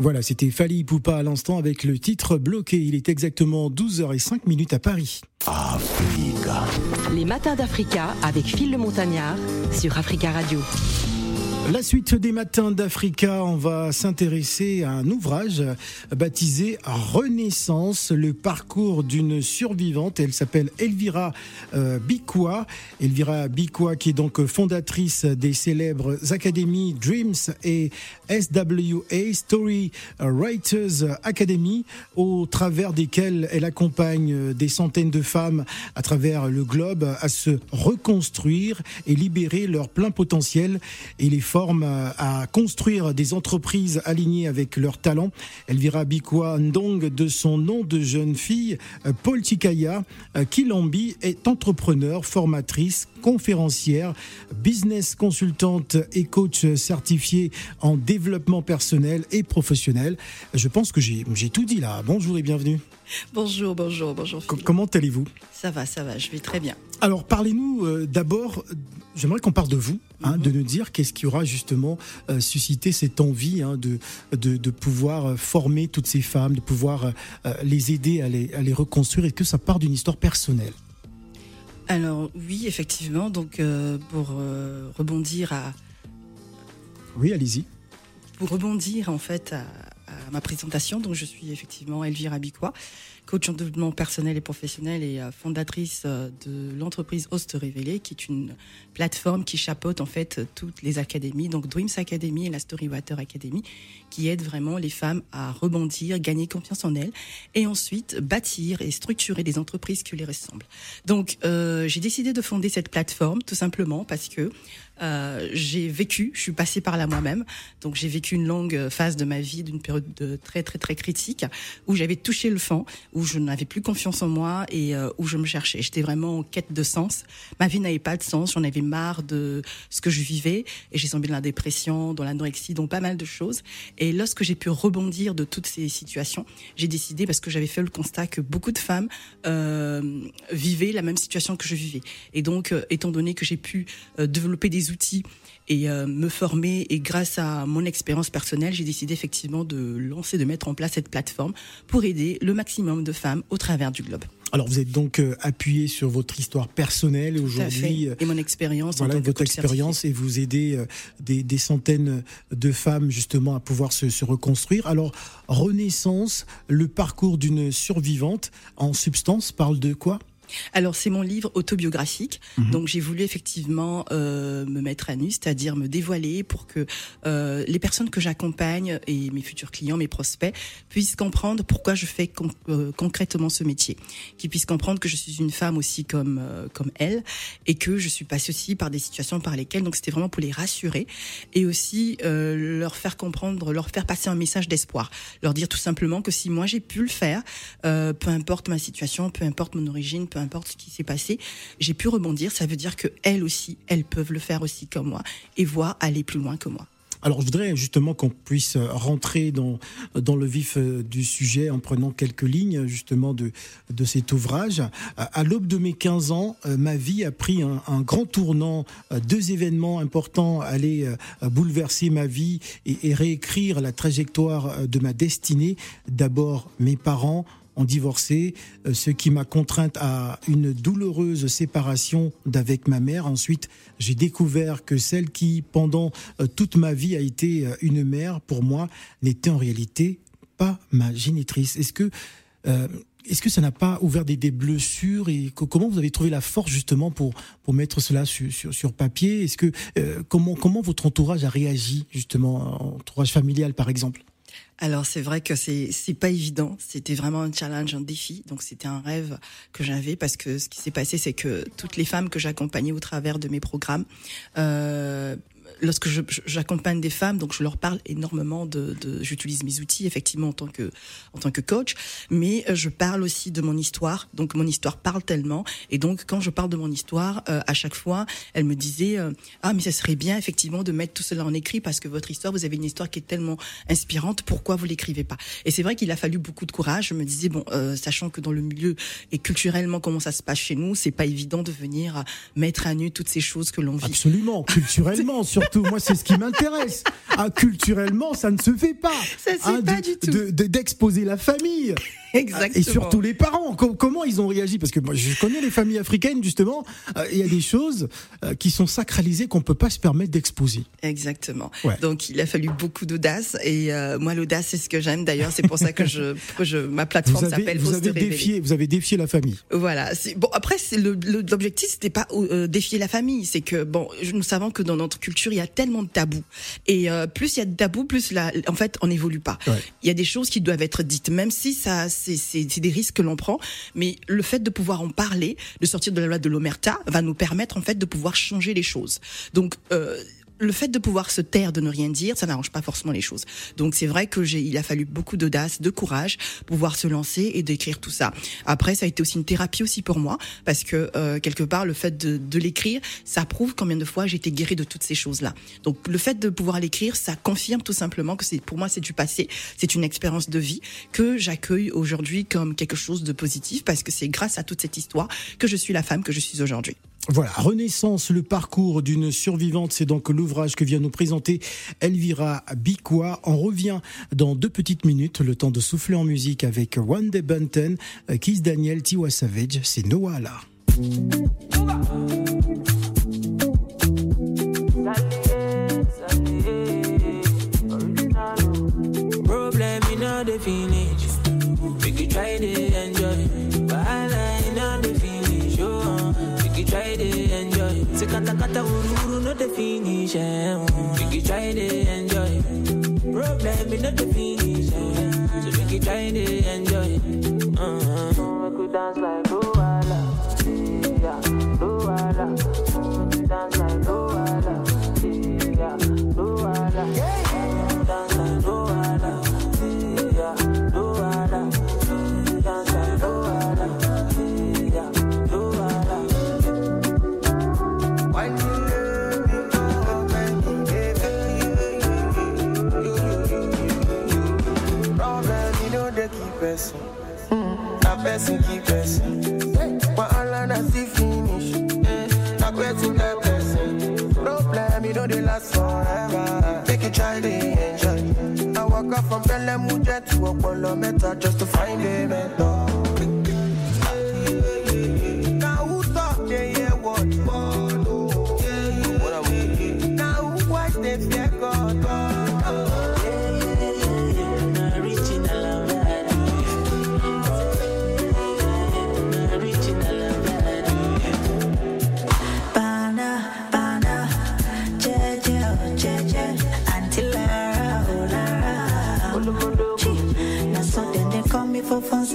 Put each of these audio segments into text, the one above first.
Voilà, c'était Fali Poupa à l'instant avec le titre bloqué. Il est exactement 12h05 minutes à Paris. Africa. Les matins d'Africa avec Phil le Montagnard sur Africa Radio. La suite des matins d'Africa, on va s'intéresser à un ouvrage baptisé Renaissance, le parcours d'une survivante. Elle s'appelle Elvira euh, Bikwa. Elvira Bikwa qui est donc fondatrice des célèbres académies Dreams et SWA, Story Writers Academy, au travers desquelles elle accompagne des centaines de femmes à travers le globe à se reconstruire et libérer leur plein potentiel et les à construire des entreprises alignées avec leurs talents. Elvira Bikwa Ndong, de son nom de jeune fille, euh, Paul Tikaya, euh, Kilambi, est entrepreneur, formatrice, conférencière, business consultante et coach certifié en développement personnel et professionnel. Je pense que j'ai tout dit là. Bonjour et bienvenue. Bonjour, bonjour, bonjour. comment allez-vous? Ça va, ça va, je vais très bien. Alors parlez-nous euh, d'abord, j'aimerais qu'on parle de vous, hein, mhm. de nous dire qu'est-ce qui aura justement euh, suscité cette envie hein, de, de, pouvoir euh, former toutes ces femmes, de pouvoir les aider à les, à les reconstruire et que ça part d'une histoire personnelle? Alors oui, effectivement, donc pour rebondir à... Oui, allez-y. Pour rebondir en fait à, ma présentation. Donc, je suis effectivement Elvira Bicua, coach en développement personnel et professionnel et euh, fondatrice euh, de l'entreprise Host Révélé, qui est une plateforme qui chapeaute en fait toutes les académies, donc Dreams Academy et la Storywater Academy, qui aident vraiment les femmes à rebondir, gagner confiance en elles et ensuite bâtir et structurer des entreprises qui les ressemblent. Donc, euh, j'ai décidé de fonder cette plateforme tout simplement parce que euh, j'ai vécu, je suis passée par là moi-même, donc j'ai vécu une longue phase de ma vie, d'une période de très très très critique, où j'avais touché le fond, je n'avais plus confiance en moi et euh, où je me cherchais. J'étais vraiment en quête de sens. Ma vie n'avait pas de sens, j'en avais marre de ce que je vivais et j'ai tombé dans la dépression, dans l'anorexie, dans pas mal de choses. Et lorsque j'ai pu rebondir de toutes ces situations, j'ai décidé, parce que j'avais fait le constat que beaucoup de femmes euh, vivaient la même situation que je vivais. Et donc, euh, étant donné que j'ai pu développer des outils et euh, me former. Et grâce à mon expérience personnelle, j'ai décidé effectivement de lancer, de mettre en place cette plateforme pour aider le maximum de femmes au travers du globe. Alors vous êtes donc euh, appuyé sur votre histoire personnelle aujourd'hui et mon expérience. Voilà votre expérience et vous aidez euh, des, centaines de femmes justement à pouvoir se, se, reconstruire. Alors Renaissance, le parcours d'une survivante en substance parle de quoi? Alors c'est mon livre autobiographique, mhm. donc j'ai voulu effectivement euh, me mettre à nu, c'est-à-dire me dévoiler pour que euh, les personnes que j'accompagne et mes futurs clients, mes prospects puissent comprendre pourquoi je fais euh, concrètement ce métier, qu'ils puissent comprendre que je suis une femme aussi comme comme elle et que je suis passée aussi par des situations par lesquelles donc c'était vraiment pour les rassurer et aussi leur faire comprendre, leur faire passer un message d'espoir, leur dire tout simplement que si moi j'ai pu le faire, peu importe ma situation, peu importe mon origine, peu importe ce qui s'est passé, j'ai pu rebondir. Ça veut dire que elles aussi, elles peuvent le faire aussi comme moi et voir aller plus loin que moi. Alors, je voudrais justement qu'on puisse rentrer dans, dans le vif euh, du sujet en prenant quelques lignes justement de, de cet ouvrage. À l'aube de mes 15 ans, euh, ma vie a pris un, un grand tournant. Euh, deux événements importants allaient bouleverser ma vie et, et réécrire la trajectoire de ma destinée. D'abord, mes parents, ont divorcé, euh, ce qui m'a contrainte à une douloureuse séparation d'avec ma mère. Ensuite, j'ai découvert que celle qui, pendant euh, toute ma vie, a été euh, une mère, pour moi, n'était en réalité pas ma génitrice. Est-ce que est-ce que ça n'a pas ouvert des, blessures et comment vous avez trouvé la force justement pour pour mettre cela sur, sur, sur papier? Est-ce que comment comment votre entourage a réagi justement entourage familial par exemple? Alors c'est vrai que c'est c'est pas évident. C'était vraiment un challenge, un défi. Donc c'était un rêve que j'avais parce que ce qui s'est passé, c'est que toutes les femmes que j'accompagnais au travers de mes programmes euh, lorsque j'accompagne des femmes, donc je leur parle énormément de, de j'utilise mes outils effectivement en tant que en tant que coach, mais euh, je parle aussi de mon histoire. Donc mon histoire parle tellement, et donc quand je parle de mon histoire, euh, à chaque fois, elle me disait euh, ah mais ça serait bien effectivement de mettre tout cela en écrit parce que votre histoire, vous avez une histoire qui est tellement inspirante. Pourquoi vous l'écrivez pas? Et c'est vrai qu'il a fallu beaucoup de courage. Je me disais bon, sachant que dans le milieu et culturellement comment ça se passe chez nous, c'est pas évident de venir mettre à nu toutes ces choses que l'on vit. Absolument, culturellement. surtout, moi, c'est ce qui m'intéresse. Ah, culturellement, ça ne se fait pas. Ça se fait Hein, pas de- du tout. de- de- D'exposer la famille. Exactement. Et surtout les parents. Com- comment ils ont réagi? Parce que moi, je connais les familles africaines, justement. euh, Il y a des choses euh, qui sont sacralisées qu'on peut pas se permettre d'exposer. Exactement. Ouais. Donc il a fallu beaucoup d'audace et euh, moi l'audace c'est ce que j'aime d'ailleurs c'est pour ça que je, que je ma plateforme Vous avez, s'appelle vous Ose te avez défié, vous avez défié la famille. Voilà. Bon après l'objectif c'était pas euh, défier la famille c'est que bon nous savons que dans notre culture il y a tellement de tabous et euh, plus il y a de tabous plus la, en fait on n'évolue pas. Ouais. Il y a des choses qui doivent être dites même si ça c'est des risques que l'on prend mais le fait de pouvoir en parler de sortir de la loi de l'omerta va nous permettre en fait de pouvoir changer les choses. Donc euh, le fait de pouvoir se taire, de ne rien dire, ça n'arrange pas forcément les choses. Donc c'est vrai que j'ai, il a fallu beaucoup d'audace, de courage pour pouvoir se lancer et d'écrire tout ça. Après, ça a été aussi une thérapie aussi pour moi parce que euh, quelque part le fait de, de l'écrire, ça prouve combien de fois j'ai été guérie de toutes ces choses-là. Donc le fait de pouvoir l'écrire, ça confirme tout simplement que c'est pour moi c'est du passé, c'est une expérience de vie que j'accueille aujourd'hui comme quelque chose de positif parce que c'est grâce à toute cette histoire que je suis la femme que je suis aujourd'hui. Voilà, Renaissance, le parcours d'une survivante, c'est donc l'ouvrage que vient nous présenter Elvira Bikwa. On revient dans deux petites minutes, le temps de souffler en musique avec One Day Bunton, euh, Kiss Daniel, Tiwa Savage, c'est Noah là. The finish. Eh. We could try to enjoy. Problem in not the finish. So we could try to enjoy. Uh-huh. We could dance like person keep person. But all I see finish. Na person get person. Problem, you know they last forever. Take a try to enjoy. I walk up from Belém, jet to Apollo Meta just to find a mentor.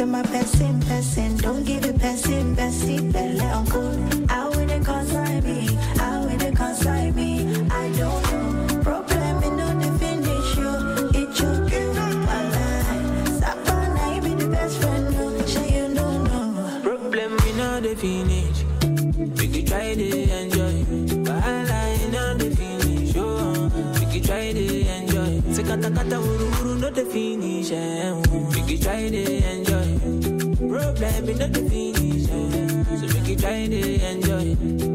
Say my person, person. Don't give it person, person, belle uncle. I will they consign me? Will they consign me? I don't know. Problem in no finish you. You give my life. You be the best friend, no. You don't know. Problem we no finish. We could try to enjoy. But I in on the finish. Oh, we could try to enjoy. Se kata kata uru uru no the finish. We could try to enjoy. Problem we know the finish. Eh. So we could try to enjoy.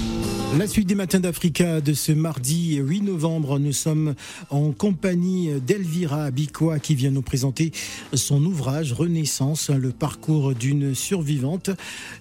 La suite des matins d'Africa de ce mardi 8 novembre, nous sommes en compagnie d'Elvira Bikwa qui vient nous présenter son ouvrage Renaissance, le parcours d'une survivante,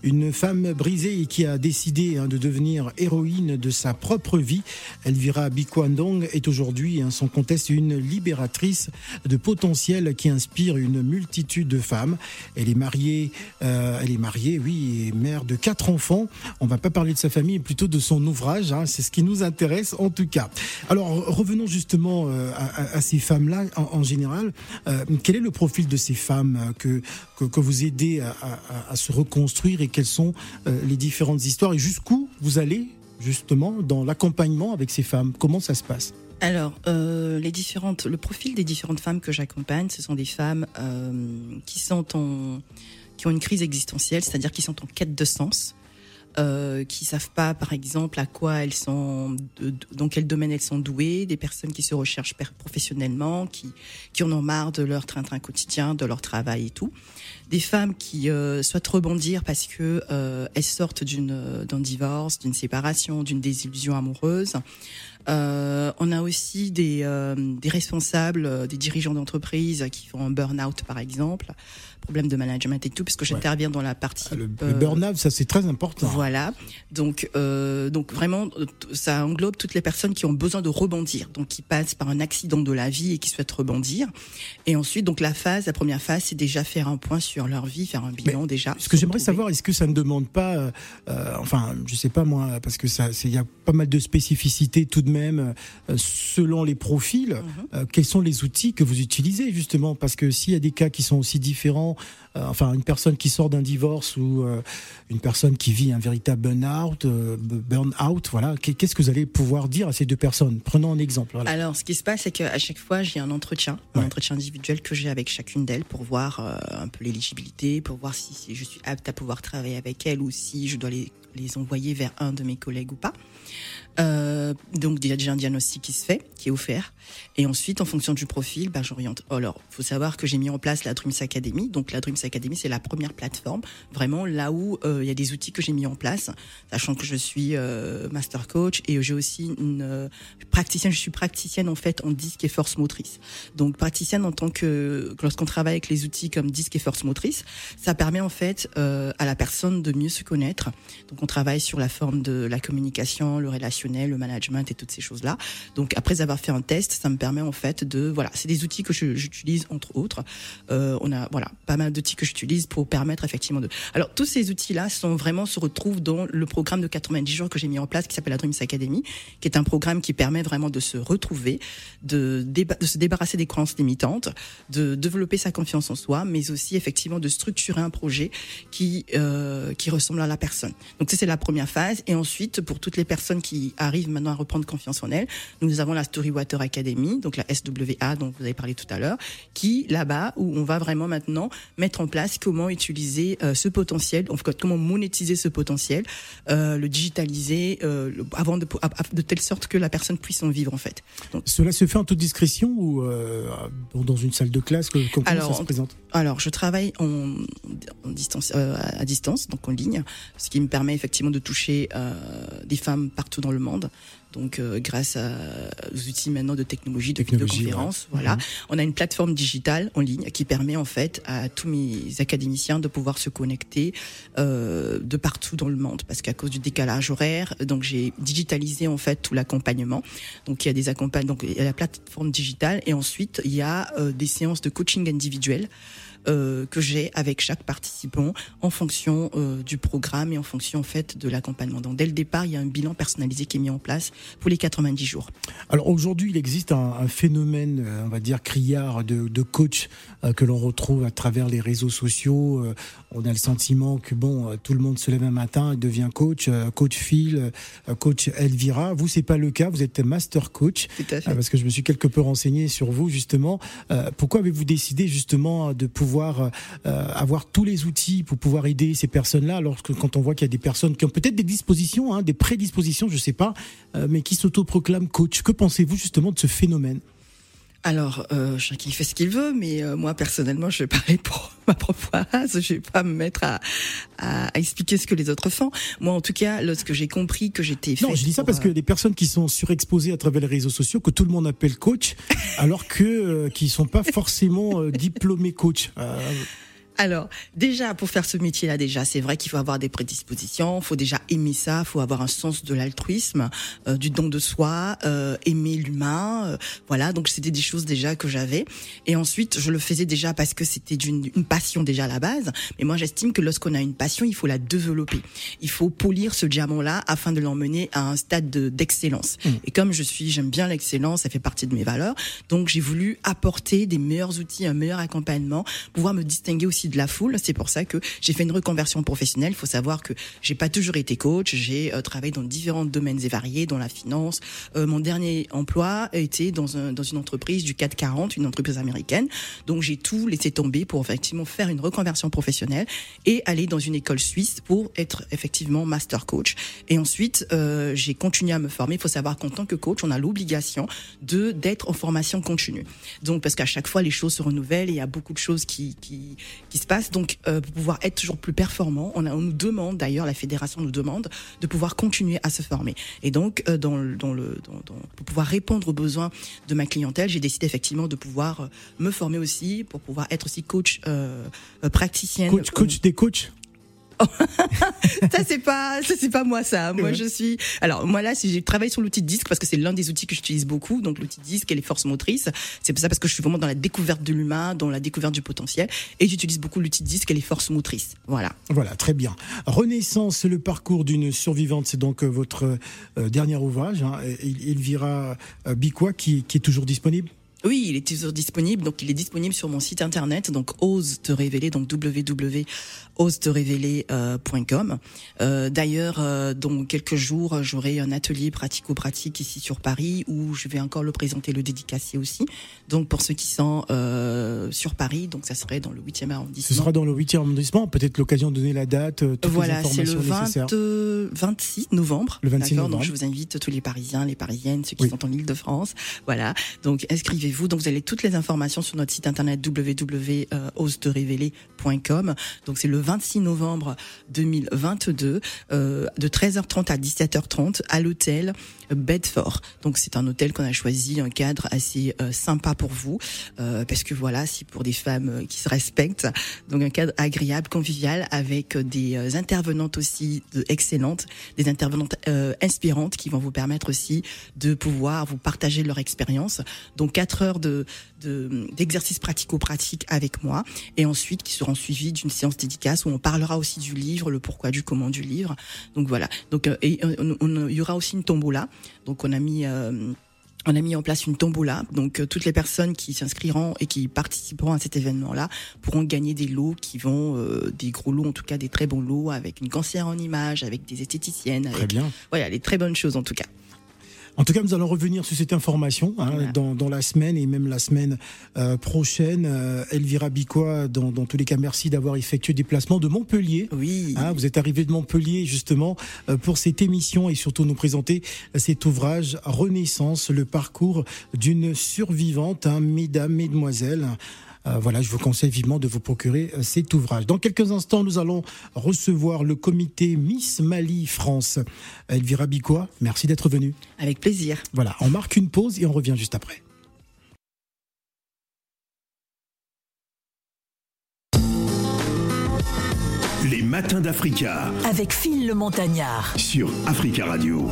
une femme brisée qui a décidé hein, de devenir héroïne de sa propre vie. Elvira Bikwa Ndong est aujourd'hui, hein, sans conteste, une libératrice de potentiel qui inspire une multitude de femmes. Elle est mariée, euh, elle est mariée, oui, et mère de quatre enfants. On va pas parler de sa famille, plutôt de son ouvrage. hein, c'est ce qui nous intéresse en tout cas. Alors revenons justement euh, à, ces femmes-là en, général. Euh, quel est le profil de ces femmes euh, que que, vous aidez à, se reconstruire et quelles sont les différentes histoires et jusqu'où vous allez justement dans l'accompagnement avec ces femmes? Comment ça se passe? Alors, les différentes, le profil des différentes femmes que j'accompagne, ce sont des femmes qui sont qui ont une crise existentielle, c'est-à-dire qui sont en quête de sens, euh, qui savent pas, par exemple, à quoi elles sont, dans quel domaine elles sont douées, des personnes qui se recherchent professionnellement, qui qui en ont marre de leur train-train quotidien, de leur travail et tout, des femmes qui euh, souhaitent rebondir parce que euh, elles sortent d'une d'un divorce, d'une séparation, d'une désillusion amoureuse. Euh, aussi des, euh, des responsables, euh, des dirigeants d'entreprise qui font un burn-out, par exemple, problème de management et tout, parce que j'interviens dans la partie. Le, le euh, burn-out, ça c'est très important. voilà. Donc, euh, donc vraiment, ça englobe toutes les personnes qui ont besoin de rebondir, donc qui passent par un accident de la vie et qui souhaitent rebondir. Et ensuite, donc la phase, la première phase, c'est déjà faire un point sur leur vie, faire un bilan déjà. Ce que j'aimerais savoir, est-ce que ça ne demande pas, enfin, je sais pas moi, parce que ça, il y a pas mal de spécificités tout de même selon les profils. Mhm. euh, quels sont les outils que vous utilisez justement? Parce que s'il y a des cas qui sont aussi différents, euh, enfin, une personne qui sort d'un divorce ou euh, une personne qui vit un véritable burn-out, burn-out, voilà, qu'est- qu'est-ce que vous allez pouvoir dire à ces deux personnes? Prenons un exemple. Voilà. Alors, ce qui se passe, c'est qu'à chaque fois, j'ai un entretien, un entretien individuel que j'ai avec chacune d'elles pour voir un peu l'éligibilité, pour voir si, si je suis apte à pouvoir travailler avec elles ou si je dois les, les envoyer vers un de mes collègues ou pas. Euh, donc, il y a déjà un diagnostic qui se fait, qui est offert. Et ensuite, en fonction du profil, bah, j'oriente. Alors, faut savoir que j'ai mis en place la Dreams Academy. Donc, la Dreams Academy, c'est la première plateforme, vraiment là où euh, il y a des outils que j'ai mis en place, sachant que je suis euh, master coach et j'ai aussi une praticienne. Je suis praticienne en fait en disque et force motrice. Donc, praticienne en tant que lorsqu'on travaille avec les outils comme disque et force motrice, ça permet en fait à la personne de mieux se connaître. Donc, on travaille sur la forme de la communication, le relationnel, le management et toutes ces choses-là. Donc, après avoir fait un test, ça me permet en fait de voilà, c'est des outils que j'utilise entre autres. Euh, on a voilà pas mal d'outils que j'utilise pour permettre effectivement de. Alors, tous ces outils-là sont vraiment se retrouvent dans le programme de 90 jours que j'ai mis en place qui s'appelle la Dreams Academy, qui est un programme qui permet vraiment de se retrouver, de, de se débarrasser des croyances limitantes, de développer sa confiance en soi, mais aussi effectivement de structurer un projet qui euh, qui ressemble à la personne. Donc ça c'est la première phase et ensuite pour toutes les personnes qui arrivent maintenant à reprendre confiance en elles, nous avons la Storywater Academy, donc la SWA dont vous avez parlé tout à l'heure, qui là-bas où on va vraiment maintenant mettre en place comment utiliser euh, ce potentiel, en fait, comment monétiser ce potentiel, euh, le digitaliser euh, avant de, de telle sorte que la personne puisse en vivre en fait. Donc, Cela se fait en toute discrétion ou dans une salle de classe? Que- Alors, ça se présente? Alors, je travaille en, en distance, à distance, donc en ligne, ce qui me permet effectivement de toucher des femmes partout dans le monde. Donc, euh, grâce à, aux outils maintenant de technologie, de Technologie, vidéoconférence, ouais. voilà, Mhm. on a une plateforme digitale en ligne qui permet en fait à tous mes académiciens de pouvoir se connecter euh, de partout dans le monde, parce qu'à cause du décalage horaire, donc j'ai digitalisé en fait tout l'accompagnement. Donc, il y a des accompagnements, donc il y a la plateforme digitale, et ensuite il y a euh, des séances de coaching individuel euh, que j'ai avec chaque participant en fonction euh, du programme et en fonction en fait de l'accompagnement. Donc dès le départ, il y a un bilan personnalisé qui est mis en place pour les 90 jours. Alors aujourd'hui, il existe un, un phénomène, euh, on va dire, criard de, de coach euh, que l'on retrouve à travers les réseaux sociaux. On a le sentiment que bon, tout le monde se lève un matin et devient coach, coach Phil, coach Elvira. Vous, c'est pas le cas. Vous êtes master coach. Tout à parce que je me suis quelque peu renseigné sur vous justement. Pourquoi avez-vous décidé justement de pouvoir euh, avoir tous les outils pour pouvoir aider ces personnes-là, alors que quand on voit qu'il y a des personnes qui ont peut-être des dispositions, hein, des prédispositions, je sais pas, euh, mais qui s'autoproclament coach. Que pensez-vous justement de ce phénomène? Alors, euh, chacun fait ce qu'il veut, mais euh, moi personnellement, je vais parler pour ma propre race. Je vais pas me mettre à, à, à expliquer ce que les autres font. Moi, en tout cas, lorsque j'ai compris que j'étais Non, je dis ça parce euh, que des personnes qui sont surexposées à travers les réseaux sociaux, que tout le monde appelle coach, alors que euh, qui sont pas forcément euh, diplômés coach. Alors, déjà, pour faire ce métier-là, déjà, c'est vrai qu'il faut avoir des prédispositions, il faut déjà aimer ça, il faut avoir un sens de l'altruisme, euh, du don de soi, euh, aimer l'humain, euh, voilà. Donc, c'était des choses déjà que j'avais. Et ensuite, je le faisais déjà parce que c'était d'une une passion déjà à la base. Mais moi, j'estime que lorsqu'on a une passion, il faut la développer. Il faut polir ce diamant-là afin de l'emmener à un stade de- d'excellence. Et comme je suis, j'aime bien l'excellence, ça fait partie de mes valeurs. Donc, j'ai voulu apporter des meilleurs outils, un meilleur accompagnement, pouvoir me distinguer aussi de la foule. C'est pour ça que j'ai fait une reconversion professionnelle. Il faut savoir que j'ai pas toujours été coach. J'ai euh, travaillé dans différents domaines et variés, dans la finance. Euh, mon dernier emploi été dans, un, dans une entreprise du 440, une entreprise américaine. Donc j'ai tout laissé tomber pour effectivement faire une reconversion professionnelle et aller dans une école suisse pour être effectivement master coach. Et ensuite, euh, j'ai continué à me former. Il faut savoir qu'en tant que coach, on a l'obligation de d'être en formation continue. Donc parce qu'à chaque fois, les choses se renouvellent et il y a beaucoup de choses qui, qui se passent. Donc euh, pour pouvoir être toujours plus performant, on, a, on nous demande d'ailleurs, la fédération nous demande de pouvoir continuer à se former. Et donc euh, dans, le- dans le dans, dans- pour pouvoir répondre aux besoins de ma clientèle, j'ai décidé effectivement de pouvoir euh, me former aussi pour pouvoir être aussi coach euh, euh, praticienne. Coach, coach des coachs? ça c'est pas ça c'est pas moi ça. Moi je suis alors moi là si j'ai travaillé sur l'outil disque parce que c'est l'un des outils que j'utilise beaucoup donc l'outil disque et les forces motrices. C'est pour ça parce que je suis vraiment dans la découverte de l'humain, dans la découverte du potentiel et j'utilise beaucoup l'outil disque et les forces motrices. Voilà. Voilà, très bien. Renaissance, le parcours d'une survivante, c'est donc euh, votre euh, dernier ouvrage, hein, El- Elvira euh, Bicois, qui, qui est toujours disponible. Oui, il est toujours disponible. Donc, il est disponible sur mon site internet. Donc, ose te révéler. Donc, www.ose-te-révéler.com. Euh, D'ailleurs, euh, dans quelques jours, j'aurai un atelier pratico-pratique ici sur Paris où je vais encore le présenter, le dédicacer aussi. Donc, pour ceux qui sont euh, sur Paris, donc ça serait dans le 8e Ce arrondissement. sera dans le 8e arrondissement. Peut-être l'occasion de donner la date, euh, Voilà, c'est le informations 20, nécessaires. euh, 26 novembre. Le 26 D'accord, novembre. Donc je vous invite tous les Parisiens, les Parisiennes, ceux qui Oui. sont en Île-de-France. Voilà. Donc inscrivez-vous. Donc vous avez toutes les informations sur notre site internet www.ose-te-révéler.com. Donc c'est le 26 novembre 2022 euh, de 13h30 à 17h30 à l'hôtel Bedford. Donc c'est un hôtel qu'on a choisi, un cadre assez euh, sympa pour vous, euh, parce que voilà, c'est pour des femmes qui se respectent. Donc un cadre agréable, convivial, avec des intervenantes aussi de, excellentes, des intervenantes inspirantes qui vont vous permettre aussi de pouvoir vous partager leur expérience. Donc quatre heures de de- d'exercices pratico-pratiques avec moi, et ensuite qui seront suivis d'une séance dédicace où on parlera aussi du livre, le pourquoi du comment du livre. Donc voilà. Donc euh, et euh, il y aura aussi une tombola. Donc on a mis euh, on a mis en place une tombola, donc euh, toutes les personnes qui s'inscriront et qui participeront à cet événement-là pourront gagner des lots qui vont, euh, des gros lots en tout cas, des très bons lots avec une conseillère en images, avec des esthéticiennes, Très avec bien. voilà, les très bonnes choses en tout cas. En tout cas, nous allons revenir sur cette information hein, Voilà. dans, dans la semaine et même la semaine euh, prochaine. Euh, Elvira Bicois, dans, dans tous les cas, merci d'avoir effectué des placements de Montpellier. Oui. Hein, vous êtes arrivé de Montpellier justement euh, pour cette émission et surtout nous présenter cet ouvrage Renaissance, le parcours d'une survivante, hein, mesdames, mesdemoiselles. Euh, voilà, je vous conseille vivement de vous procurer euh, cet ouvrage. Dans quelques instants, nous allons recevoir le comité Miss Mali France. Elvira Bicois, merci d'être venue. Avec plaisir. Voilà, on marque une pause et on revient juste après. Les matins d'Africa avec Phil le Montagnard. sur Africa Radio.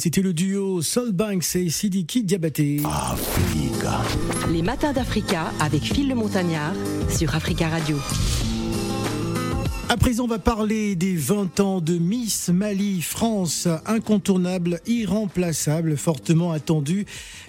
C'était le duo Soul Banks et Sidiki Diabaté. Africa. Les matins d'Africa avec Phil le Montagnard sur Africa Radio. À présent, on va parler des 20 ans de Miss Mali France, incontournable, irremplaçable, fortement attendu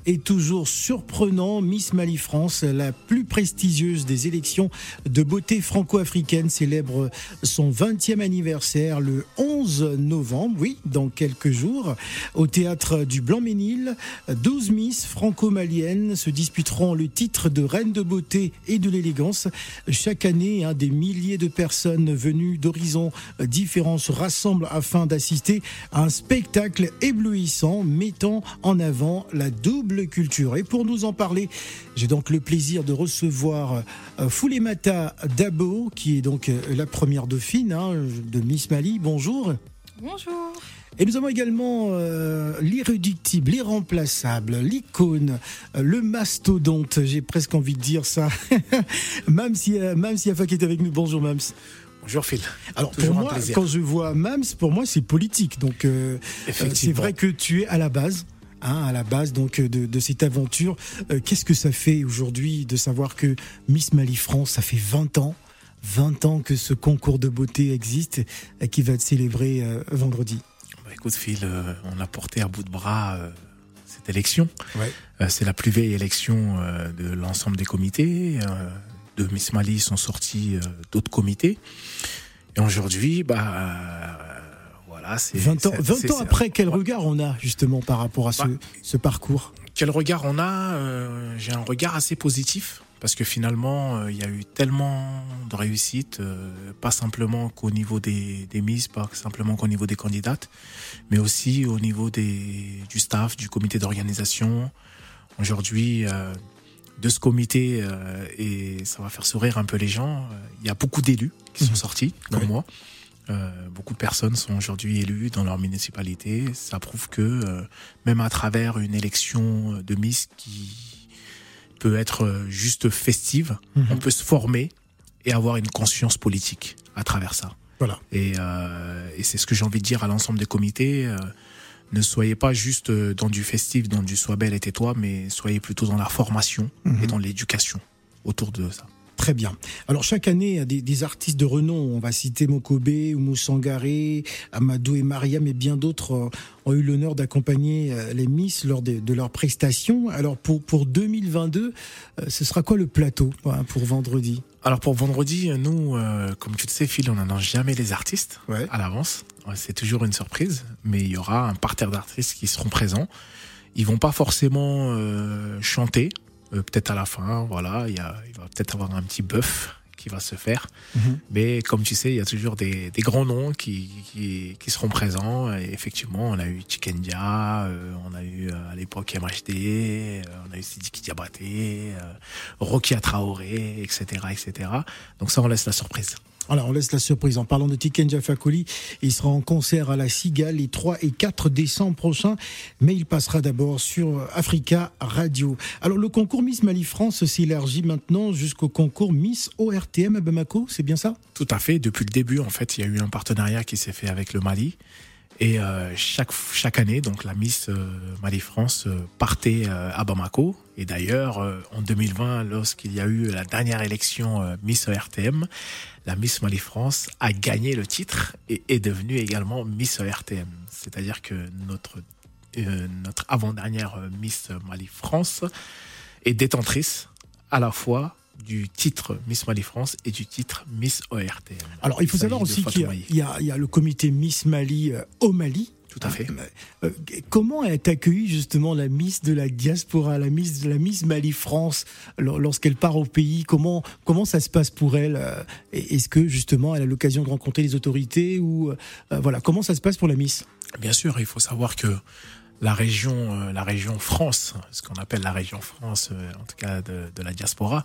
et toujours surprenant. Miss Mali France, la plus prestigieuse des élections de beauté franco-africaine, célèbre son 20e anniversaire le 11 novembre, oui, dans quelques jours, au théâtre du Blanc-Ménil. 12 Miss franco-maliennes se disputeront le titre de reine de beauté et de l'élégance. Chaque année, des milliers de personnes venues d'horizons différents se rassemblent afin d'assister à un spectacle éblouissant mettant en avant la double culture. Et pour nous en parler, j'ai donc le plaisir de recevoir euh, Foulemata Dabo, qui est donc euh, la première dauphine hein, de Miss Mali. Bonjour. Bonjour. Et nous avons également euh, l'irréductible, l'irremplaçable, l'icône, euh, le mastodonte, j'ai presque envie de dire ça. Mams, Mams Yafa qui est avec nous. Bonjour Mams. Bonjour Phil. Alors pour moi, quand je vois Mams, pour moi c'est politique. Donc euh, euh, c'est vrai que tu es à la base. hein, à la base donc euh, de, de cette aventure, Euh, qu'est-ce que ça fait aujourd'hui de savoir que Miss Mali France, ça fait 20 ans, 20 ans que ce concours de beauté existe et qui va être célébré vendredi? Bah, écoute Phil, on a porté à bout de bras cette élection. Ouais. C'est la plus vieille élection de l'ensemble des comités. De Miss Mali sont sortis euh, d'autres comités. Et aujourd'hui, bah euh, voilà, c'est 20 ans, c'est- 20 c'est- ans c'est- après, quel Ouais. regard on a justement par rapport à ce, Bah, ce parcours? Quel regard on a Euh, J'ai un regard assez positif parce que finalement, euh, il y a eu tellement de réussite, euh, pas simplement qu'au niveau des, des Miss, pas simplement qu'au niveau des candidates, mais aussi au niveau des, du staff, du comité d'organisation. Aujourd'hui, de ce comité, euh, et ça va faire sourire un peu les gens, il y a beaucoup d'élus qui sont Mhm. sortis, comme moi. Euh, beaucoup de personnes sont aujourd'hui élues dans leur municipalité. Ça prouve que euh, même à travers une élection de Miss qui peut être euh, juste festive, Mhm. on peut se former et avoir une conscience politique à travers ça. Voilà. Et, euh, et c'est ce que j'ai envie de dire à l'ensemble des comités. Ne soyez pas juste euh, dans du festif, dans du sois belle et tais-toi, mais soyez plutôt dans la formation Mhm. et dans l'éducation autour de ça. Très bien. Alors chaque année, il y a des, des artistes de renom, on va citer Mokobe, Oumou Sangaré, Amadou et Mariam et bien d'autres euh, ont eu l'honneur d'accompagner euh, les Miss lors de, de leurs prestations. Alors pour, pour 2022, euh, ce sera quoi le plateau hein, pour vendredi? Alors pour vendredi, nous, euh, comme tu le sais, Phil, on n'annonce jamais les artistes Ouais. à l'avance. C'est toujours une surprise, mais il y aura un parterre d'artistes qui seront présents. Ils vont pas forcément euh, chanter, euh, peut-être à la fin. Voilà, il, y a, il va peut-être avoir un petit bœuf qui va se faire. Mhm. Mais comme tu sais, il y a toujours des, des grands noms qui, qui, qui seront présents. Et effectivement, on a eu Chikendia, euh, on a eu euh, à l'époque MHD, euh, on a eu Sidiki Diabaté, euh, Rokia Traoré, etc., etc. Donc ça, on laisse la surprise. Alors, on laisse la surprise. En parlant de Tiken Jafakoli, il sera en concert à la Cigale les 3 et 4 décembre prochains, mais il passera d'abord sur Africa Radio. Alors, le concours Miss Mali France s'élargit maintenant jusqu'au concours Miss ORTM à Bamako, c'est bien ça? Tout à fait. Depuis le début, en fait, il y a eu un partenariat qui s'est fait avec le Mali. Et euh, chaque, chaque année, donc la Miss euh, Mali France euh, partait euh, à Bamako. Et d'ailleurs, en 2020, lorsqu'il y a eu la dernière élection Miss ORTM, la Miss Mali France a gagné le titre et est devenue également Miss ORTM. C'est-à-dire que notre, notre avant-dernière Miss Mali France est détentrice à la fois du titre Miss Mali France et du titre Miss ORTM. Alors, il faut savoir aussi qu'il y a- y, le comité Miss Mali euh, au Mali. Tout à fait. Euh, comment est accueillie justement la Miss de la diaspora, la Miss, la Miss Mali France, lor- lorsqu'elle part au pays? Comment comment ça se passe pour elle euh, Est-ce que justement elle a l'occasion de rencontrer les autorités ou euh, voilà comment ça se passe pour la Miss? Bien sûr, il faut savoir que la région, euh, la région France, ce qu'on appelle la région France, euh, en tout cas de, de la diaspora,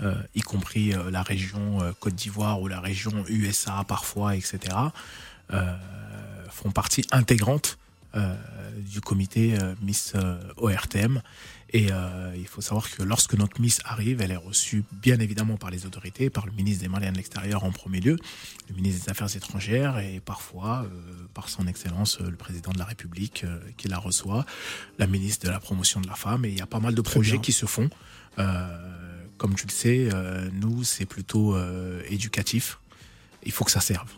euh, y compris euh, la région euh, Côte d'Ivoire ou la région USA parfois, etc., euh, font partie intégrante du comité Miss ORTM. Et il faut savoir que lorsque notre Miss arrive, elle est reçue bien évidemment par les autorités, par le ministre des Maliens de l'Extérieur en premier lieu, le ministre des Affaires étrangères et parfois par son Excellence le président de la République qui la reçoit, la ministre de la Promotion de la Femme. Et il y a pas mal de projets qui se font. Euh, comme tu le sais, euh, nous, c'est plutôt euh, éducatif. Il faut que ça serve.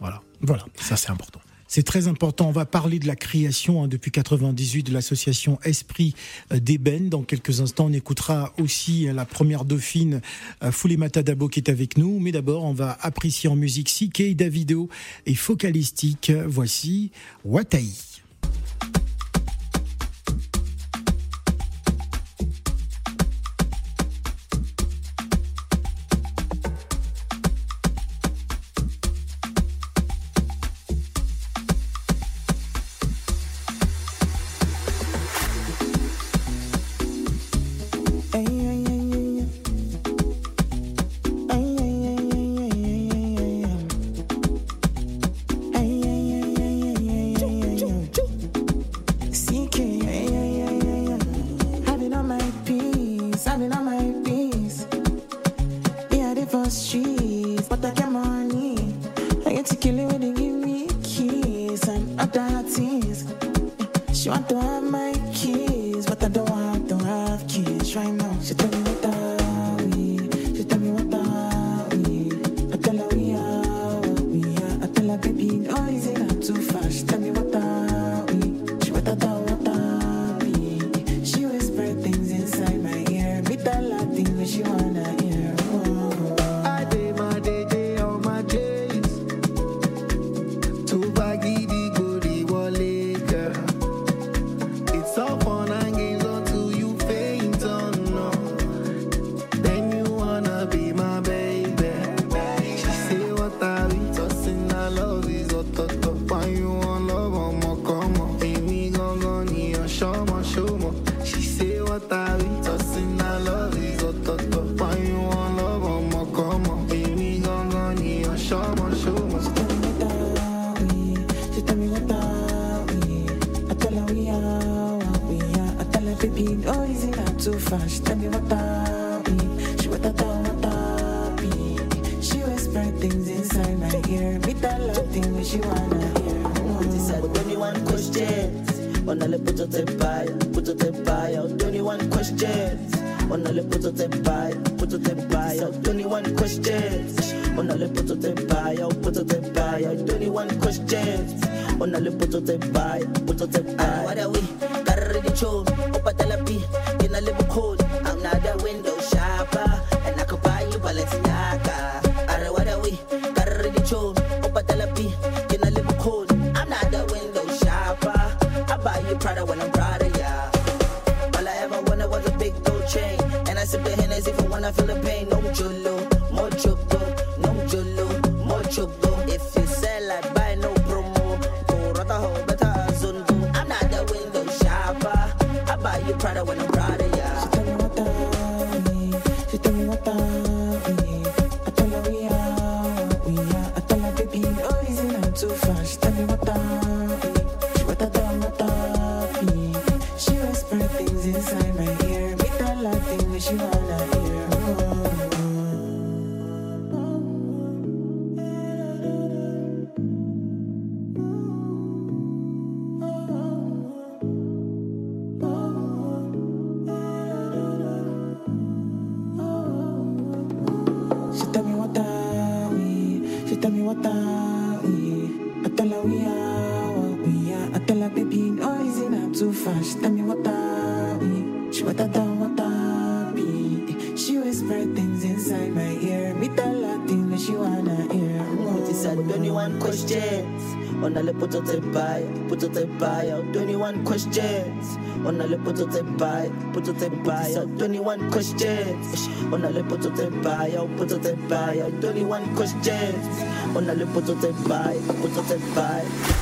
Voilà. Voilà. Ça, c'est important. C'est très important. On va parler de la création hein, depuis 98 de l'association Esprit euh, d'Ébène. Dans quelques instants, on écoutera aussi la première dauphine Foulimata Dabo qui est avec nous. Mais d'abord, on va apprécier en musique Sike, Davido et Focalistique. Voici Wataï. 21 questions. Onalepoto tebaya poto tebaya 21 questions. Onalepoto tebaya poto tebaya 21 questions. Onalepoto tebaya oh, poto tebaya 21 questions. Onalepoto tebaya poto tebaya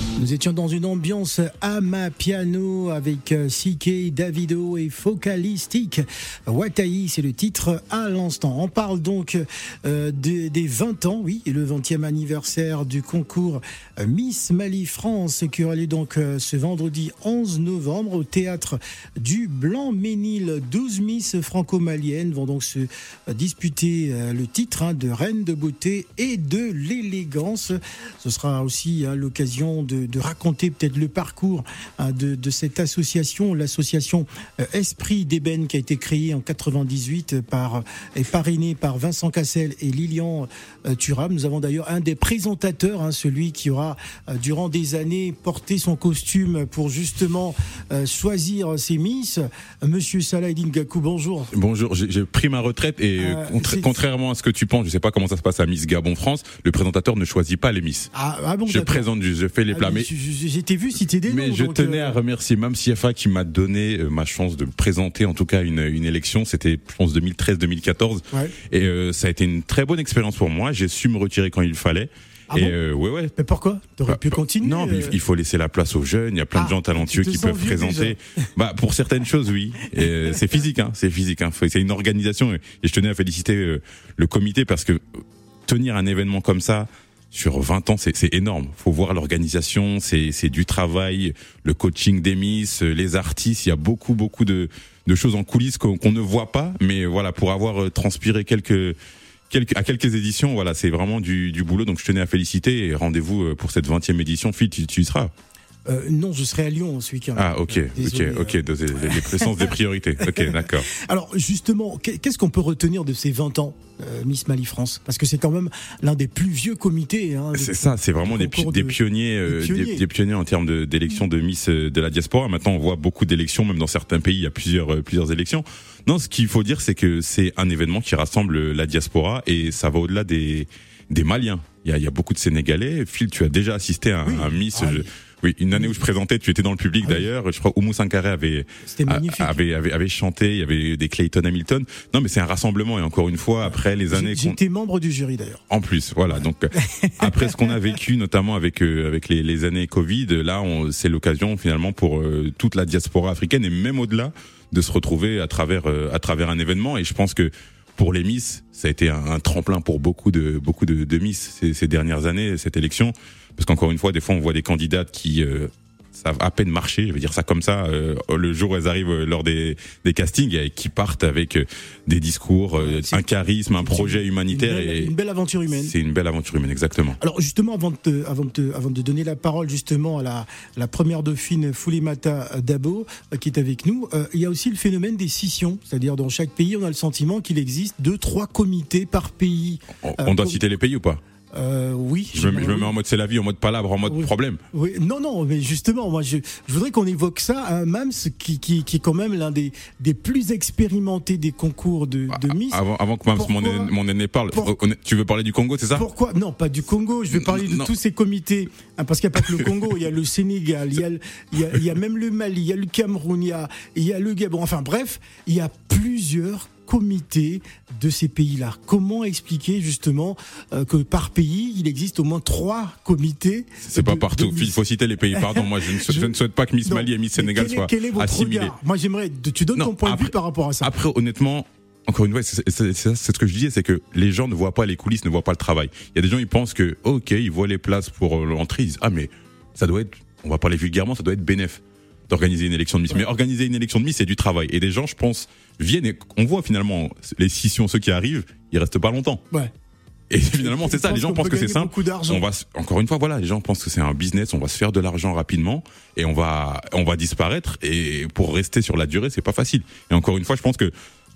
Nous étions dans une ambiance Amapiano avec euh, CK, Davido et Focalistic. Wataï, c'est le titre à l'instant. On parle donc euh, des, des 20 ans, oui, le 20e anniversaire du concours euh, Miss Mali France qui aura lieu donc ce vendredi 11 novembre au théâtre du Blanc-Ménil. 12 Miss franco-maliennes vont donc se disputer le titre hein, de reine de beauté et de l'élégance. Ce sera aussi hein, l'occasion de, de raconter peut-être le parcours hein, de, de cette association, l'association euh, Esprit d'Ébène qui a été créée en 98 par euh, et parrainée par Vincent Cassel et Lilian euh, Thuram. Nous avons d'ailleurs un des présentateurs, hein, celui qui aura euh, durant des années porté son costume pour justement euh, choisir ses Miss. Euh, Monsieur Salahidine Gakou, bonjour. Bonjour, j'ai pris ma retraite et Euh, euh, contra- contrairement à ce que tu penses, je sais pas comment ça se passe à Miss Gabon France, le présentateur ne choisit pas les Miss. Ah, ah bon, je présente, fais les Ah, plats. mais je- J'étais vu citer des mais noms, je tenais euh, à remercier Mam Siafa qui m'a donné euh, ma chance de présenter en tout cas une, une élection. C'était, je pense, 2013-2014. Ouais. Et euh, ça a été une très bonne expérience pour moi. J'ai su me retirer quand il fallait. Ah et bon euh, ouais, ouais. Mais pourquoi? T'aurais pu continuer Non, mais il- euh, il faut laisser la place aux jeunes. Il y a plein Ah, de gens talentueux qui peuvent présenter. Bah, pour certaines choses, oui. Euh, c'est physique, hein. C'est physique. Hein. C'est une organisation. Et je tenais à féliciter le comité parce que tenir un événement comme ça sur 20 ans, c'est énorme. Faut voir l'organisation. C'est du travail, le coaching des miss, euh, les artistes. Il y a beaucoup, beaucoup de de choses en coulisses qu'on qu'on ne voit pas. Mais voilà, pour avoir euh, transpiré quelques quelques, à quelques éditions, voilà, c'est vraiment du, du boulot. Donc je tenais à féliciter et rendez-vous euh, pour cette 20e édition. Phil, tu, tu y seras. Euh, non, je serai à Lyon ce week-end. Ah, ok, désolé, ok, ok. euh. le sens des priorités. Ok, d'accord. Alors justement, qu'est- qu'est-ce qu'on peut retenir de ces 20 ans, euh, Miss Mali France? Parce que c'est quand même l'un des plus vieux comités. Hein, C'est ça, c'est vraiment des, pi- des pionniers, euh, des des, pionniers. des pionniers en termes d'élections de Miss euh, de la diaspora. Maintenant, on voit beaucoup d'élections, même dans certains pays, il y a plusieurs plusieurs élections. Non, ce qu'il faut dire, c'est que c'est un événement qui rassemble la diaspora et ça va au-delà des des Maliens. Il y a, il y a beaucoup de Sénégalais. Phil, tu as déjà assisté à un, Miss. Ah je- oui. une année où je présentais, tu étais dans le public Ah oui. d'ailleurs. Je crois Oumou Sankaré avait avait, avait avait chanté. Il y avait des Clayton Hamilton. Non, mais c'est un rassemblement et encore une fois, après les années J'étais membre du jury d'ailleurs. en plus, voilà. Donc euh, après ce qu'on a vécu, notamment avec euh, avec les, les années Covid, là, c'est l'occasion finalement pour euh, toute la diaspora africaine et même au-delà de se retrouver à travers euh, à travers un événement. Et je pense que pour les Miss, ça a été un, un tremplin pour beaucoup de beaucoup de, de Miss ces, ces dernières années, cette élection, parce qu'encore une fois, des fois, on voit des candidates qui euh, savent à peine marcher, je vais dire ça comme ça, euh, le jour où elles arrivent euh, lors des, des castings, et qui partent avec des discours, euh, un charisme, un projet une humanitaire belle- et une belle aventure humaine. c'est une belle aventure humaine, exactement. Alors justement, avant de, te- avant, de te- avant de donner la parole justement à la, la première dauphine Foulimata Dabo qui est avec nous, euh, il y a aussi le phénomène des scissions, c'est-à-dire dans chaque pays, on a le sentiment qu'il existe deux, trois comités par pays. On, on doit citer les pays ou pas? Euh, oui. je me, je me oui. mets en mode c'est la vie, en mode palabre, en mode Oui. problème. Oui, non, non, mais justement, moi, je, je voudrais qu'on évoque ça, hein, Mams, qui, qui, qui est quand même l'un des, des plus expérimentés des concours de, de Miss. Avant, avant que Mams, mon, aîné- mon aîné parle, Pour- tu veux parler du Congo, c'est ça? Pourquoi? Non, pas du Congo. Je vais parler de Non. tous ces comités. hein, parce qu'il n'y a pas que le Congo. Il y a le Sénégal, il y a, il y a, il y a même le Mali, il y a le Cameroun, il y a, il y a le Gabon. Enfin bref, il y a plusieurs comités de ces pays-là. Comment expliquer justement euh, que par pays, il existe au moins trois comités C'est pas partout. de Il faut citer les pays. Pardon, moi, je ne, souhaite- Je- je ne souhaite pas que Miss Non, Mali et Miss Sénégal soient regard Moi, j'aimerais. Tu donnes Non, ton point de vue par rapport à ça. Après, honnêtement, encore une fois, c'est ce que je disais, c'est que les gens ne voient pas les coulisses, ne voient pas le travail. Il y a des gens, ils pensent que, ok, ils voient les places pour euh, l'entrée, ils disent, ah, mais ça doit être, on va parler vulgairement, ça doit être bénéf d'organiser une élection de Miss. Mais organiser une élection de Miss, c'est du travail. Et des gens, je pense, viennent et on voit finalement les scissions, ceux qui arrivent, ils restent pas longtemps. Ouais. Et finalement, c'est ça. Les gens pensent que c'est simple. On va, encore une fois, voilà, les gens pensent que c'est un business. On va se faire de l'argent rapidement et on va, on va disparaître. Et pour rester sur la durée, c'est pas facile. Et encore une fois, je pense que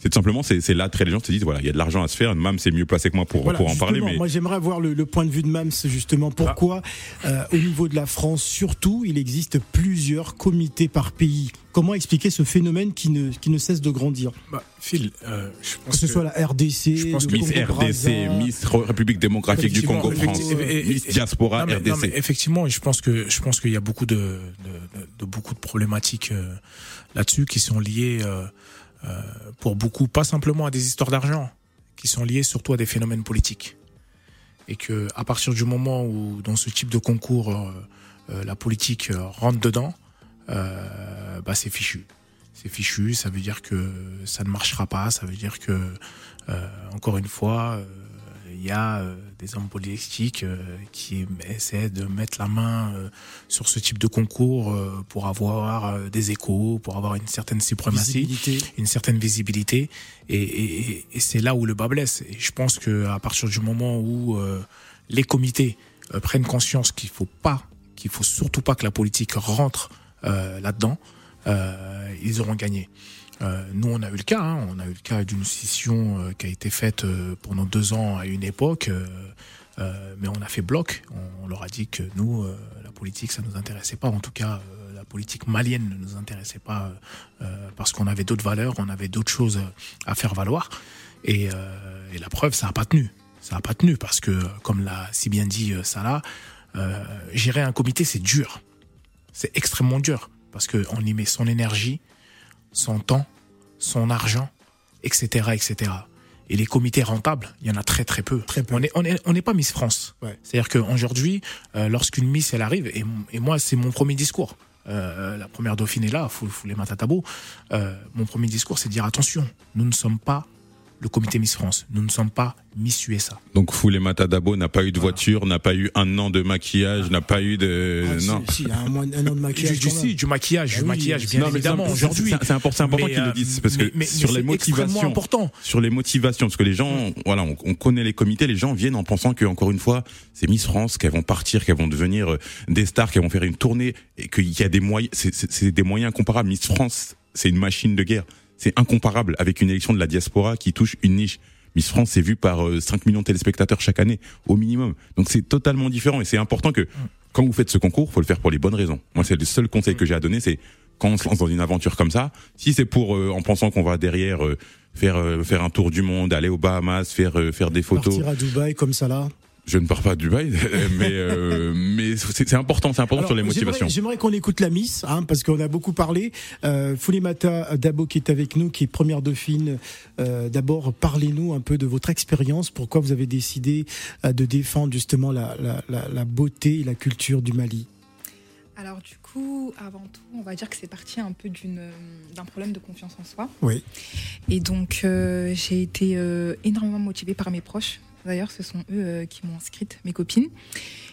c'est tout simplement, c'est, c'est l'attrait. Les gens se disent, voilà, il y a de l'argent à se faire. Même c'est mieux placé que moi pour, Voilà, pour en parler. Mais Moi, j'aimerais avoir le, le point de vue de Mams, justement. Pourquoi, euh, au niveau de la France, surtout, il existe plusieurs comités par pays? Comment expliquer ce phénomène qui ne, qui ne cesse de grandir? Bah, Phil, euh, je pense Que ce soit la RDC, je pense le que Miss. RDC, Miss République démocratique du Congo, France, effectivement, et- et- Miss Diaspora, Non, mais- RDC. non, mais effectivement, je pense que je pense qu'il y a beaucoup de, de, de- de beaucoup de problématiques euh, là-dessus qui sont liées euh, pour beaucoup, pas simplement à des histoires d'argent, qui sont liées surtout à des phénomènes politiques. et que à partir du moment où dans ce type de concours euh, euh, la politique euh, rentre dedans, euh, bah c'est fichu. C'est fichu, ça veut dire que ça ne marchera pas, ça veut dire que euh, encore une fois, euh, il y a euh, des hommes politiques euh, qui essaient de mettre la main euh, sur ce type de concours pour avoir des échos, pour avoir une certaine suprématie, Visibilité. une certaine visibilité. Et, et- et- et c'est là où le bas blesse. Et je pense que à partir du moment où les comités prennent conscience qu'il faut pas, qu'il faut surtout pas que la politique rentre là-dedans, ils auront gagné. Euh, nous, on a eu le cas, hein, on a eu le cas d'une scission euh, qui a été faite euh, pendant deux ans à une époque, mais on a fait bloc. On, leur a dit que nous, la politique, ça nous intéressait pas. En tout cas, la politique malienne ne nous intéressait pas parce qu'on avait d'autres valeurs, on avait d'autres choses à faire valoir. Et, et la preuve, ça n'a pas tenu. Ça n'a pas tenu parce que, comme l'a si bien dit Salah, gérer un comité, c'est dur. C'est extrêmement dur parce qu'on y met son énergie, son temps, son argent, etc., etc. Et les comités rentables, il y en a très très peu. On n'est on est, on pas Miss France. C'est-à-dire qu'aujourd'hui, euh, lorsqu'une Miss elle arrive, et, et moi c'est mon premier discours. Euh, la première dauphine est là, Fou- Foulé Matatabo. Euh, mon premier discours, c'est de dire attention, nous ne sommes pas le comité Miss France, nous ne sommes pas Miss USA. Donc Foulé Matadabo n'a pas eu de voiture, n'a pas eu un an de maquillage, n'a pas eu de Ah, si, non. si, un, mois- un an de maquillage. Du, si, du maquillage, Ah du oui, maquillage, bien Non, évidemment c'est- aujourd'hui. c'est- important, c'est important qu'ils le euh, disent parce mais- que mais- sur mais les c'est extrêmement motivations, important. sur les motivations, parce que les gens, voilà, on, on connaît les comités, les gens viennent en pensant que encore une fois, c'est Miss France, qu'elles vont partir, qu'elles vont devenir euh, des stars, qu'elles vont faire une tournée, et qu'il y a des moyens, c'est- des moyens incomparables. Miss France, c'est une machine de guerre, c'est incomparable avec une élection de la diaspora qui touche une niche. Miss France, c'est vu par euh, 5 millions de téléspectateurs chaque année, au minimum. Donc c'est totalement différent et c'est important que quand vous faites ce concours, faut le faire pour les bonnes raisons. Moi, c'est le seul conseil que j'ai à donner, c'est quand on se lance dans une aventure comme ça, si c'est pour euh, en pensant qu'on va derrière euh, faire euh, faire un tour du monde, aller aux Bahamas, faire euh, faire des photos. Partir à Dubaï comme ça là. Je ne pars pas à Dubaï, mais euh, mais c'est important, c'est important Alors, sur les motivations. J'aimerais qu'on écoute la Miss, hein, parce qu'on a beaucoup parlé. Euh, Foulimata Dabo qui est avec nous, qui est première dauphine. Euh, D'abord, parlez-nous un peu de votre expérience. Pourquoi vous avez décidé euh, de défendre justement la, la, la, la beauté et la culture du Mali? Alors du coup, avant tout, on va dire que c'est parti un peu d'un problème de confiance en soi. Oui. Et donc euh, j'ai été euh, énormément motivée par mes proches. D'ailleurs, ce sont eux euh, qui m'ont inscrite, mes copines.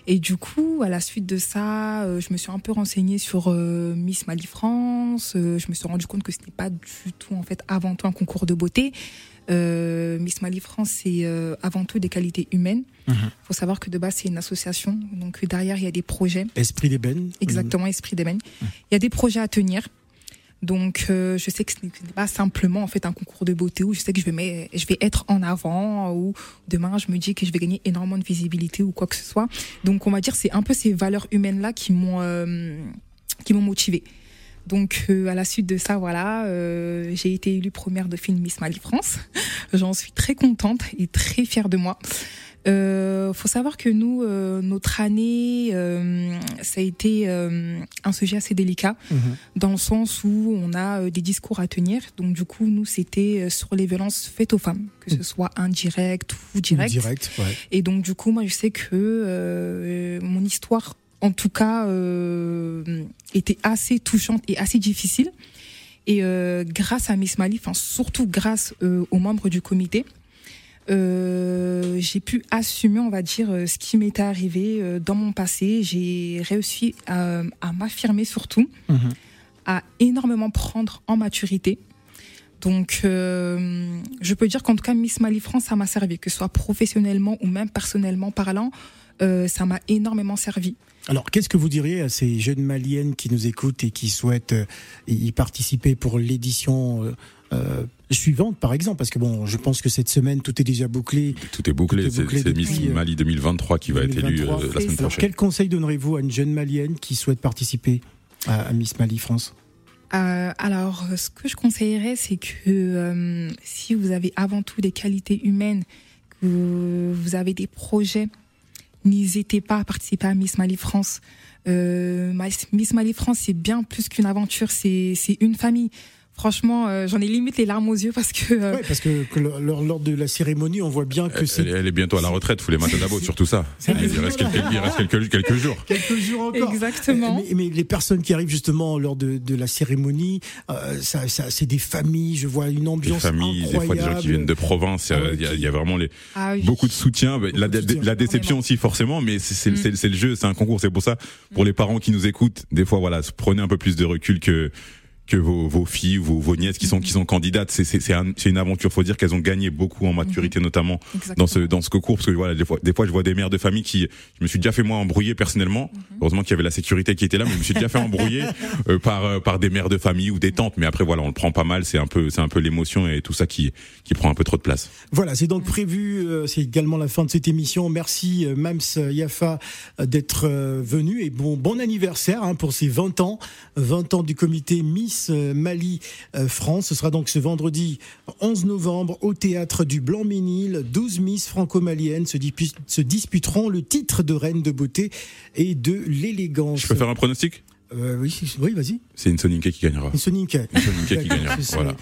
Et du coup, à la suite de ça, euh, je me suis un peu renseignée sur euh, Miss Mali France. Euh, je me suis rendu compte que ce n'est pas du tout, en fait, avant tout un concours de beauté. Miss Mali France, c'est avant tout des qualités humaines. Il faut savoir que de base, c'est une association. Donc derrière, il y a des projets. Esprit d'ébène. Exactement, Esprit d'ébène. Il y a des projets à tenir. Donc, euh, je sais que ce n'est pas simplement en fait un concours de beauté où je sais que je vais, je vais être en avant ou demain je me dis que je vais gagner énormément de visibilité ou quoi que ce soit. Donc, on va dire c'est un peu ces valeurs humaines là qui m'ont euh, qui m'ont motivée. Donc, euh, à la suite de ça, voilà, euh, j'ai été élue première dauphine Miss Mali France. J'en suis très contente et très fière de moi. Euh, faut savoir que nous, euh, notre année, euh, ça a été euh, un sujet assez délicat dans le sens où on a euh, des discours à tenir. Donc du coup, nous, c'était euh, sur les violences faites aux femmes, que ce soit indirect ou direct. Direct, ouais. Et donc du coup, moi, je sais que euh, mon histoire, en tout cas, euh, était assez touchante et assez difficile. Et euh, grâce à Miss Mali, enfin surtout grâce aux membres du comité, euh, j'ai pu assumer, on va dire, euh, ce qui m'était arrivé euh, dans mon passé. J'ai réussi à, à m'affirmer surtout, à énormément prendre en maturité. Donc, euh, je peux dire qu'en tout cas, Miss Mali France, ça m'a servi, que ce soit professionnellement ou même personnellement parlant, euh, ça m'a énormément servi. Alors, qu'est-ce que vous diriez à ces jeunes maliennes qui nous écoutent et qui souhaitent y participer pour l'édition euh, suivante, par exemple Parce que bon, je pense que cette semaine, tout est déjà bouclé. Tout est bouclé, c'est c'est Miss euh, Mali 2023 qui va être élue 2023. euh, la semaine prochaine. quel conseil donnerez-vous à une jeune malienne qui souhaite participer à, à Miss Mali France? Euh, alors, ce que je conseillerais, c'est que euh, si vous avez avant tout des qualités humaines, que vous avez des projets, n'hésitez pas à participer à Miss Mali France. Euh, Miss Mali France, c'est bien plus qu'une aventure, c'est une famille. Franchement, euh, j'en ai limite les larmes aux yeux parce que. euh, Ouais, parce que, que lors, lors de la cérémonie, on voit bien que Elle, c'est elle est bientôt à la retraite, faut les matins d'abo, surtout ça. Il reste quelques, il reste quelques, quelques jours. quelques jours encore. Exactement. Mais, mais les personnes qui arrivent justement lors de, de la cérémonie, euh, ça, ça, c'est des familles. Je vois une Des ambiance familles, des fois des gens qui viennent de province, il y a- Ah ouais, il y, a- il y a vraiment les, Ah oui. beaucoup de soutien, la, de soutien. la déception aussi forcément, mais c'est Mm. c'est- c'est le jeu, c'est un concours, c'est pour ça. Pour les parents qui nous écoutent, des fois voilà, prenez un peu plus de recul que que vos, vos filles, vos, vos nièces qui sont qui sont candidates, c'est c'est c'est un- c'est une aventure. Faut dire qu'elles ont gagné beaucoup en maturité, notamment dans ce dans ce concours, parce que voilà, des fois des fois je vois des mères de famille qui, je me suis déjà fait moi embrouiller personnellement. Heureusement qu'il y avait la sécurité qui était là, mais je me suis déjà fait embrouiller euh, par euh, par des mères de famille ou des tantes. Mais après voilà, on le prend pas mal. C'est un peu c'est un peu l'émotion et tout ça qui qui prend un peu trop de place. Voilà, c'est donc prévu. euh, c'est également la fin de cette émission. Merci euh, Mams Yafa euh, d'être euh, venu et bon bon anniversaire hein, pour ces 20 ans, 20 ans du comité Miss euh, Mali euh, France. Ce sera donc ce vendredi 11 novembre au théâtre du Blanc-Ménil. 12 Miss franco-maliennes se, se disputeront le titre de reine de beauté et de l'élégance. Je peux faire un pronostic? Euh, oui, oui, vas-y. C'est une Soninke qui gagnera. Une Soninke. Une Soninke qui gagnera. C'est- Voilà,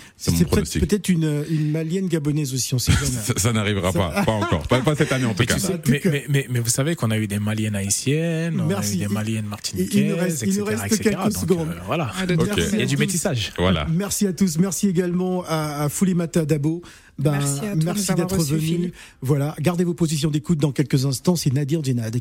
c'est peut-être une, une malienne gabonaise aussi, on sait jamais. Ça, ça n'arrivera pas, pas encore, pas, pas cette année en tout Mais, cas. tu sais- mais, mais, mais, mais vous savez qu'on a eu des maliennes haïtiennes, on Merci. a eu des maliennes martiniquaises, il nous reste- il etc. nous reste etc. quelques Donc, secondes. euh, voilà. Ah, merci Il y a du métissage. Voilà. Merci à tous. Merci également à, à Foulimata Dabo. Ben, Merci avoir d'être venu. Phil. Voilà. Gardez vos positions d'écoute dans quelques instants. C'est Nadir Djenad